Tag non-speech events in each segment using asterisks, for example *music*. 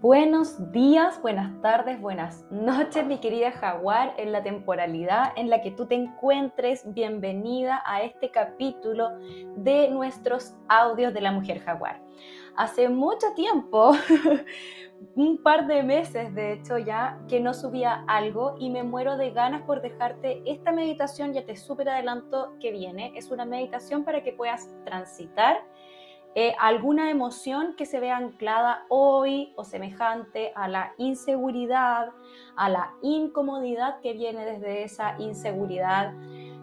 Buenos días, buenas tardes, buenas noches, mi querida Jaguar, en la temporalidad en la que tú te encuentres. Bienvenida a este capítulo de nuestros audios de la mujer Jaguar. Hace mucho tiempo, *laughs* un par de meses de hecho ya, que no subía algo y me muero de ganas por dejarte esta meditación, ya te súper adelanto que viene. Es una meditación para que puedas transitar eh, alguna emoción que se vea anclada hoy o semejante a la inseguridad, a la incomodidad que viene desde esa inseguridad,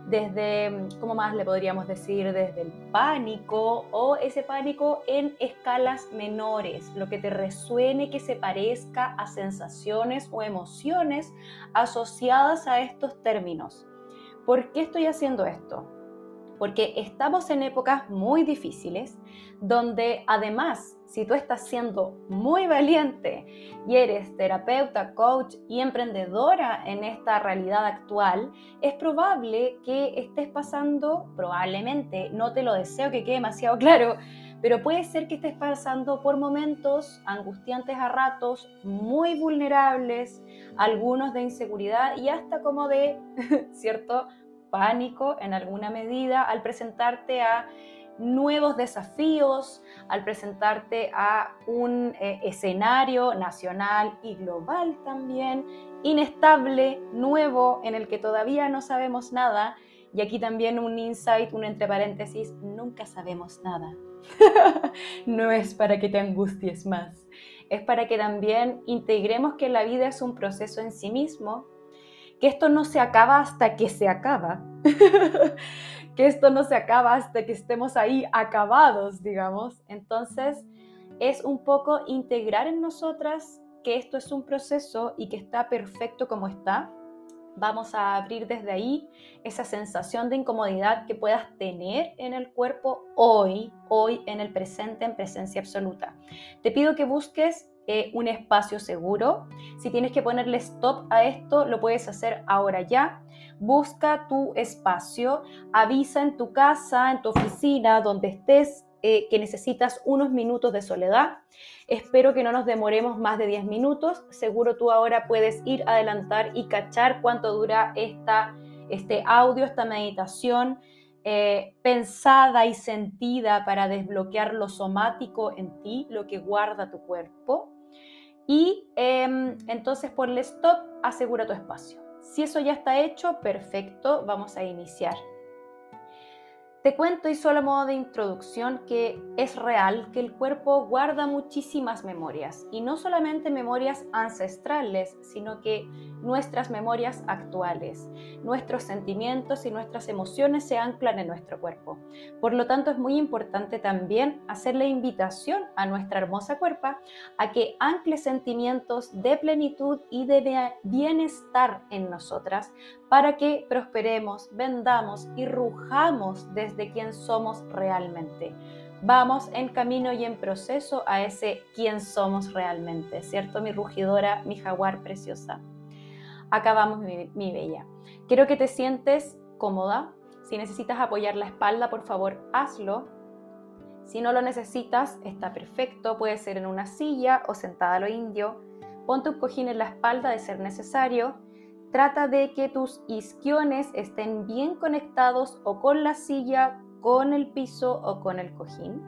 desde, ¿cómo más le podríamos decir? Desde el pánico o ese pánico en escalas menores, lo que te resuene que se parezca a sensaciones o emociones asociadas a estos términos. ¿Por qué estoy haciendo esto? Porque estamos en épocas muy difíciles donde además, si tú estás siendo muy valiente y eres terapeuta, coach y emprendedora en esta realidad actual, es probable que estés pasando, probablemente, no te lo deseo que quede demasiado *laughs* claro, pero puede ser que estés pasando por momentos angustiantes a ratos, muy vulnerables, algunos de inseguridad y hasta como de, *laughs* ¿cierto? Pánico en alguna medida al presentarte a nuevos desafíos, al presentarte a un eh, escenario nacional y global también, inestable, nuevo, en el que todavía no sabemos nada. Y aquí también un insight, un entre paréntesis, nunca sabemos nada. *laughs* no es para que te angusties más, es para que también integremos que la vida es un proceso en sí mismo que esto no se acaba hasta que se acaba, *laughs* que esto no se acaba hasta que estemos ahí acabados, digamos. Entonces, es un poco integrar en nosotras que esto es un proceso y que está perfecto como está. Vamos a abrir desde ahí esa sensación de incomodidad que puedas tener en el cuerpo hoy, hoy en el presente, en presencia absoluta. Te pido que busques eh, un espacio seguro. Si tienes que ponerle stop a esto, lo puedes hacer ahora ya. Busca tu espacio, avisa en tu casa, en tu oficina, donde estés, eh, que necesitas unos minutos de soledad. Espero que no nos demoremos más de 10 minutos. Seguro tú ahora puedes ir adelantar y cachar cuánto dura esta, este audio, esta meditación. Eh, pensada y sentida para desbloquear lo somático en ti, lo que guarda tu cuerpo. Y em, entonces ponle stop, asegura tu espacio. Si eso ya está hecho, perfecto, vamos a iniciar. Te cuento y solo a modo de introducción que es real que el cuerpo guarda muchísimas memorias y no solamente memorias ancestrales, sino que nuestras memorias actuales, nuestros sentimientos y nuestras emociones se anclan en nuestro cuerpo. Por lo tanto, es muy importante también hacer la invitación a nuestra hermosa cuerpa a que ancle sentimientos de plenitud y de bienestar en nosotras para que prosperemos, vendamos y rujamos desde quien somos realmente. Vamos en camino y en proceso a ese quién somos realmente, ¿cierto? Mi rugidora, mi jaguar preciosa. Acá vamos, mi, mi bella. Quiero que te sientes cómoda. Si necesitas apoyar la espalda, por favor, hazlo. Si no lo necesitas, está perfecto. Puede ser en una silla o sentada a lo indio. Ponte un cojín en la espalda de ser necesario Trata de que tus isquiones estén bien conectados o con la silla, con el piso o con el cojín.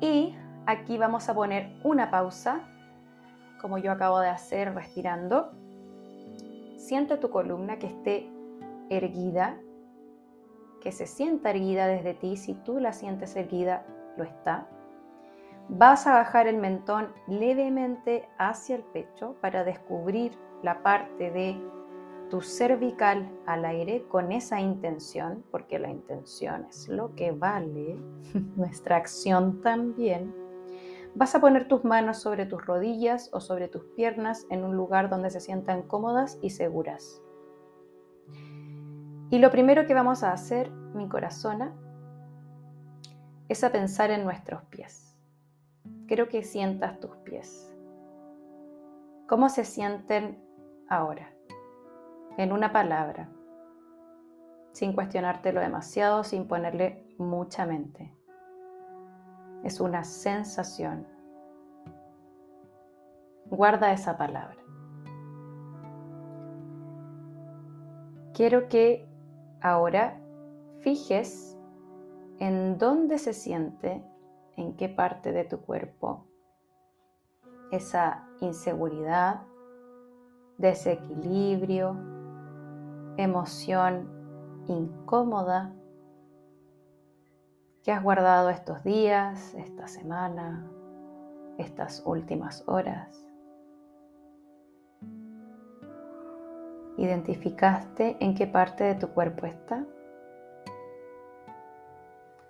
Y aquí vamos a poner una pausa, como yo acabo de hacer respirando. Siente tu columna que esté erguida, que se sienta erguida desde ti. Si tú la sientes erguida, lo está. Vas a bajar el mentón levemente hacia el pecho para descubrir la parte de tu cervical al aire con esa intención, porque la intención es lo que vale, *laughs* nuestra acción también. Vas a poner tus manos sobre tus rodillas o sobre tus piernas en un lugar donde se sientan cómodas y seguras. Y lo primero que vamos a hacer, mi corazona, es a pensar en nuestros pies. Quiero que sientas tus pies. ¿Cómo se sienten ahora, en una palabra, sin cuestionártelo demasiado, sin ponerle mucha mente. Es una sensación. Guarda esa palabra. Quiero que ahora fijes en dónde se siente, en qué parte de tu cuerpo, esa inseguridad, desequilibrio, emoción incómoda que has guardado estos días, esta semana, estas últimas horas. ¿Identificaste en qué parte de tu cuerpo está?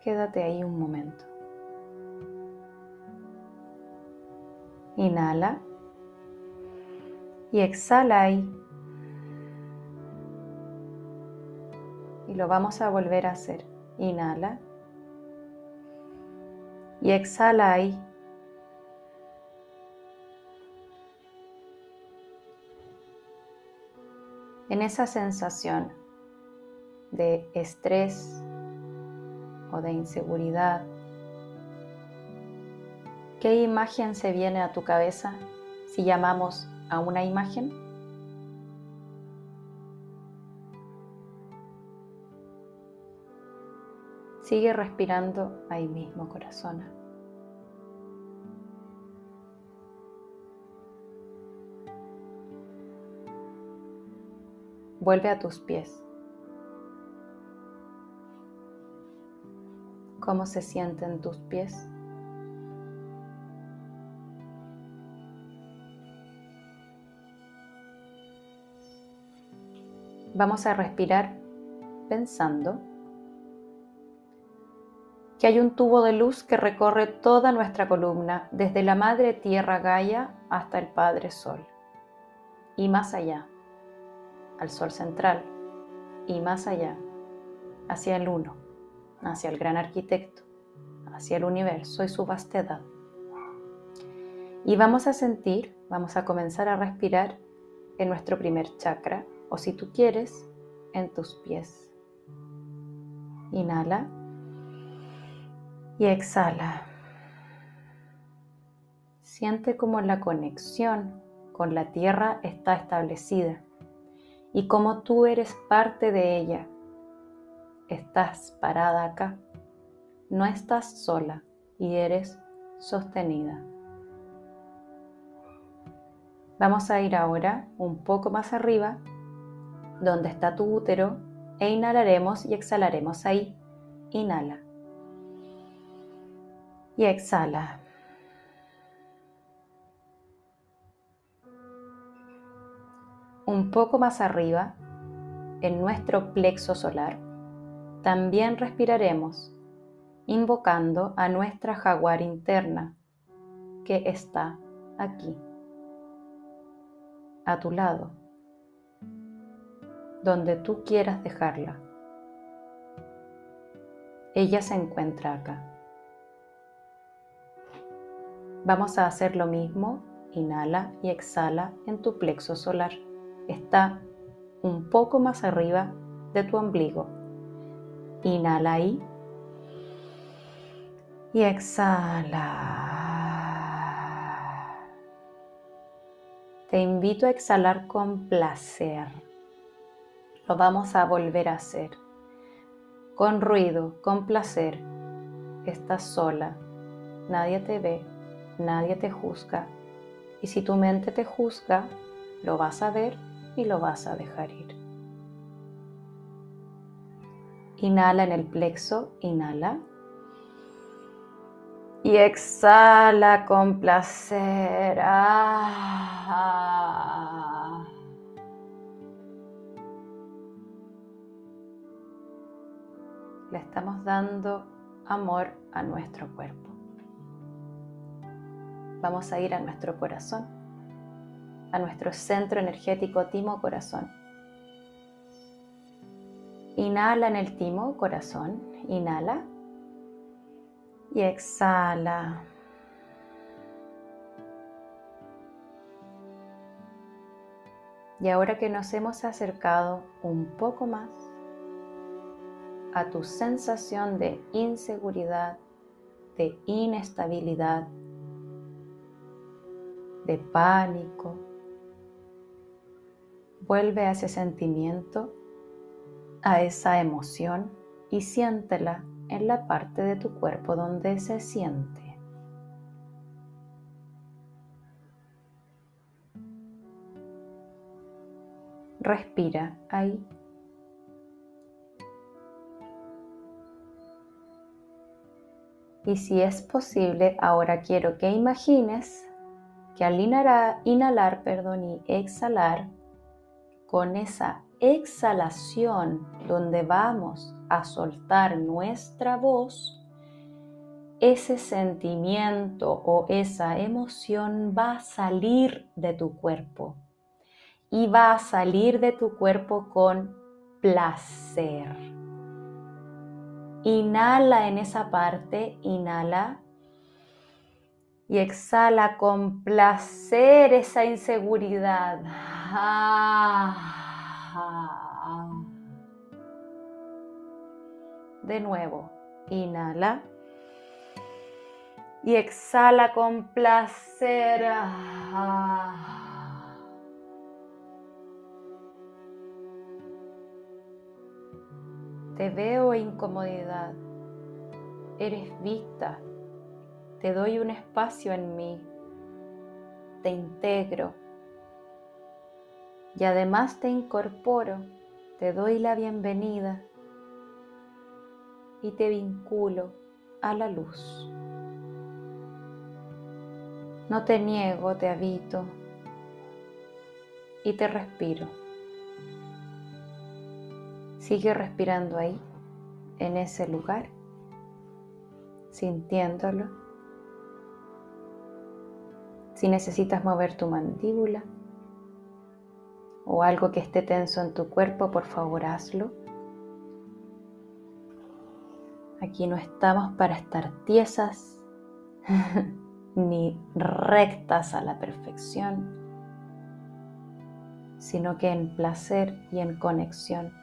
Quédate ahí un momento. Inhala y exhala ahí. Y lo vamos a volver a hacer. Inhala y exhala ahí. En esa sensación de estrés, o de inseguridad, ¿qué imagen se viene a tu cabeza si llamamos a una imagen? Sigue respirando ahí mismo, corazón. Vuelve a tus pies. cómo se sienten tus pies. Vamos a respirar pensando que hay un tubo de luz que recorre toda nuestra columna, desde la Madre Tierra Gaia hasta el Padre Sol, y más allá, al Sol central, y más allá, hacia el Uno hacia el gran arquitecto, hacia el universo y su vastedad. Y vamos a sentir, vamos a comenzar a respirar en nuestro primer chakra, o si tú quieres, en tus pies. Inhala y exhala. Siente como la conexión con la tierra está establecida y como tú eres parte de ella estás parada acá, no estás sola y eres sostenida. Vamos a ir ahora un poco más arriba, donde está tu útero, e inhalaremos y exhalaremos ahí. Inhala. Y exhala. Un poco más arriba, en nuestro plexo solar, también respiraremos, invocando a nuestra jaguar interna, que está aquí, a tu lado, donde tú quieras dejarla. Ella se encuentra acá. Vamos a hacer lo mismo, inhala y exhala en tu plexo solar. Está un poco más arriba de tu ombligo Inhala ahí. Y exhala. Te invito a exhalar con placer. Lo vamos a volver a hacer. Con ruido, con placer. Estás sola. Nadie te ve. Nadie te juzga. Y si tu mente te juzga, lo vas a ver y lo vas a dejar ir. Inhala en el plexo, inhala. Y exhala con placer. Ah. Le estamos dando amor a nuestro cuerpo. Vamos a ir a nuestro corazón, a nuestro centro energético timo corazón Inhala en el timo, corazón. Inhala. Y exhala. Y ahora que nos hemos acercado un poco más a tu sensación de inseguridad, de inestabilidad, de pánico. Vuelve a ese sentimiento, a esa emoción y siéntela en la parte de tu cuerpo donde se siente. Respira ahí. Y si es posible, ahora quiero que imagines que al inhalar, inhalar perdón, y exhalar, con esa exhalación donde vamos a soltar nuestra voz, ese sentimiento o esa emoción va a salir de tu cuerpo y va a salir de tu cuerpo con placer. Inhala en esa parte, inhala y exhala con placer esa inseguridad. De nuevo, inhala y exhala con placer. Te veo incomodidad. Eres vista. Te doy un espacio en mí. Te integro. Y además te incorporo. Te doy la bienvenida. Y te vinculo a la luz. No te niego, te habito. Y te respiro. Sigue respirando ahí, en ese lugar, sintiéndolo. Si necesitas mover tu mandíbula o algo que esté tenso en tu cuerpo, por favor hazlo. Aquí no estamos para estar tiesas *laughs* ni rectas a la perfección, sino que en placer y en conexión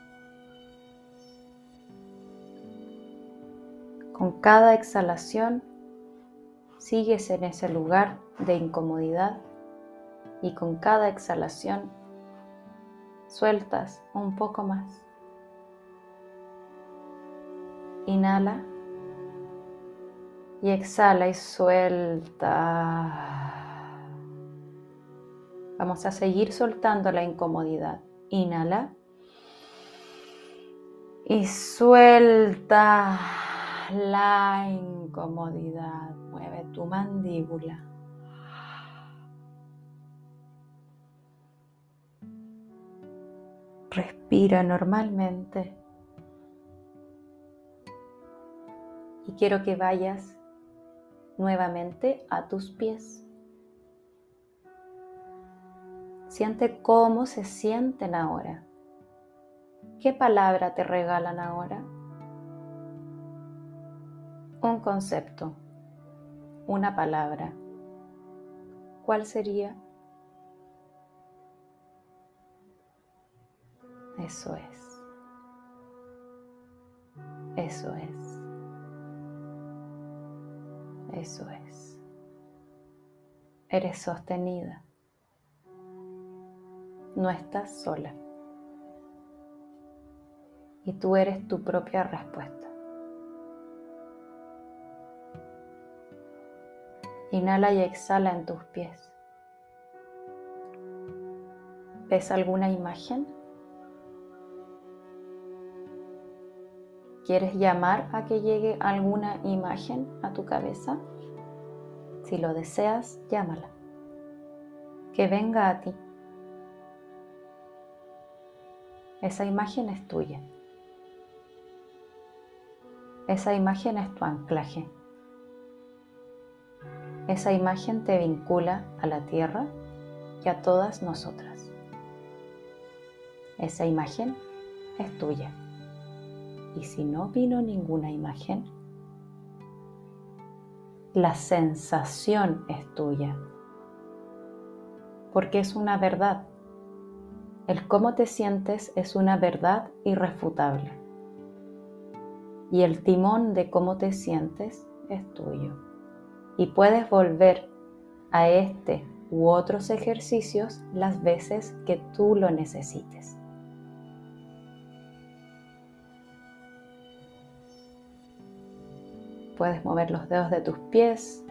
Cada exhalación sigues en ese lugar de incomodidad y con cada exhalación sueltas un poco más. Inhala y exhala y suelta. Vamos a seguir soltando la incomodidad. Inhala y suelta la incomodidad. Mueve tu mandíbula. Respira normalmente. Y quiero que vayas nuevamente a tus pies. Siente cómo se sienten ahora. ¿Qué palabra te regalan ahora? Un concepto, una palabra, ¿cuál sería? Eso es. Eso es. Eso es. Eres sostenida. No estás sola. Y tú eres tu propia respuesta. Inhala y exhala en tus pies. ¿Ves alguna imagen? ¿Quieres llamar a que llegue alguna imagen a tu cabeza? Si lo deseas, llámala. Que venga a ti. Esa imagen es tuya. Esa imagen es tu anclaje. Esa imagen te vincula a la tierra y a todas nosotras. Esa imagen es tuya. Y si no vino ninguna imagen, la sensación es tuya. Porque es una verdad. El cómo te sientes es una verdad irrefutable. Y el timón de cómo te sientes es tuyo y puedes volver a este u otros ejercicios las veces que tú lo necesites. Puedes mover los dedos de tus pies,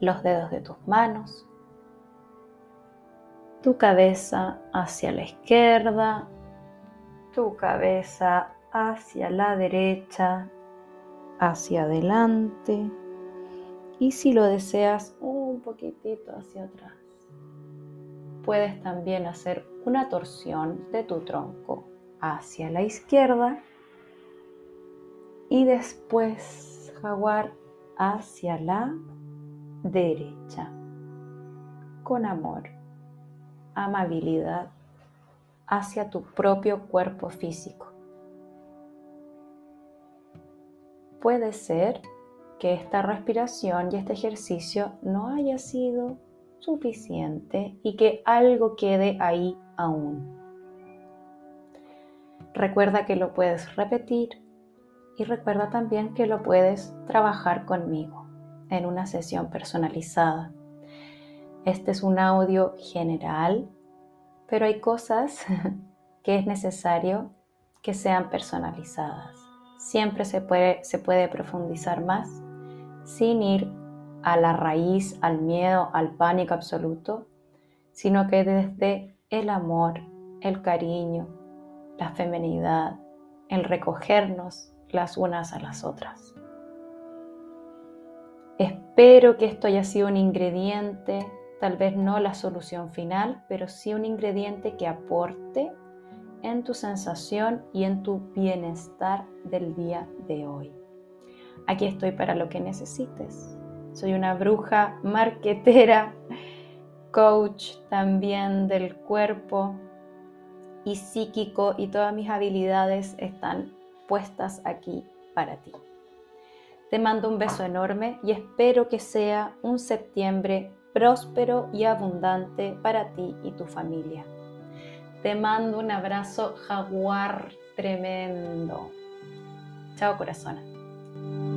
los dedos de tus manos, tu cabeza hacia la izquierda, tu cabeza hacia la derecha, hacia adelante y si lo deseas un poquitito hacia atrás. Puedes también hacer una torsión de tu tronco hacia la izquierda y después jaguar hacia la derecha con amor, amabilidad hacia tu propio cuerpo físico. Puede ser que esta respiración y este ejercicio no haya sido suficiente y que algo quede ahí aún. Recuerda que lo puedes repetir y recuerda también que lo puedes trabajar conmigo en una sesión personalizada. Este es un audio general, pero hay cosas *laughs* que es necesario que sean personalizadas. Siempre se puede, profundizar más sin ir a la raíz, al miedo, al pánico absoluto, sino que desde el amor, el cariño, la feminidad, el recogernos las unas a las otras. Espero que esto haya sido un ingrediente, tal vez no la solución final, pero sí un ingrediente que aporte en tu sensación y en tu bienestar del día de hoy. Aquí estoy para lo que necesites. Soy una bruja marquetera, coach también del cuerpo y psíquico y todas mis habilidades están puestas aquí para ti. Te mando un beso enorme y espero que sea un septiembre próspero y abundante para ti y tu familia. Te mando un abrazo jaguar tremendo. Chao corazón.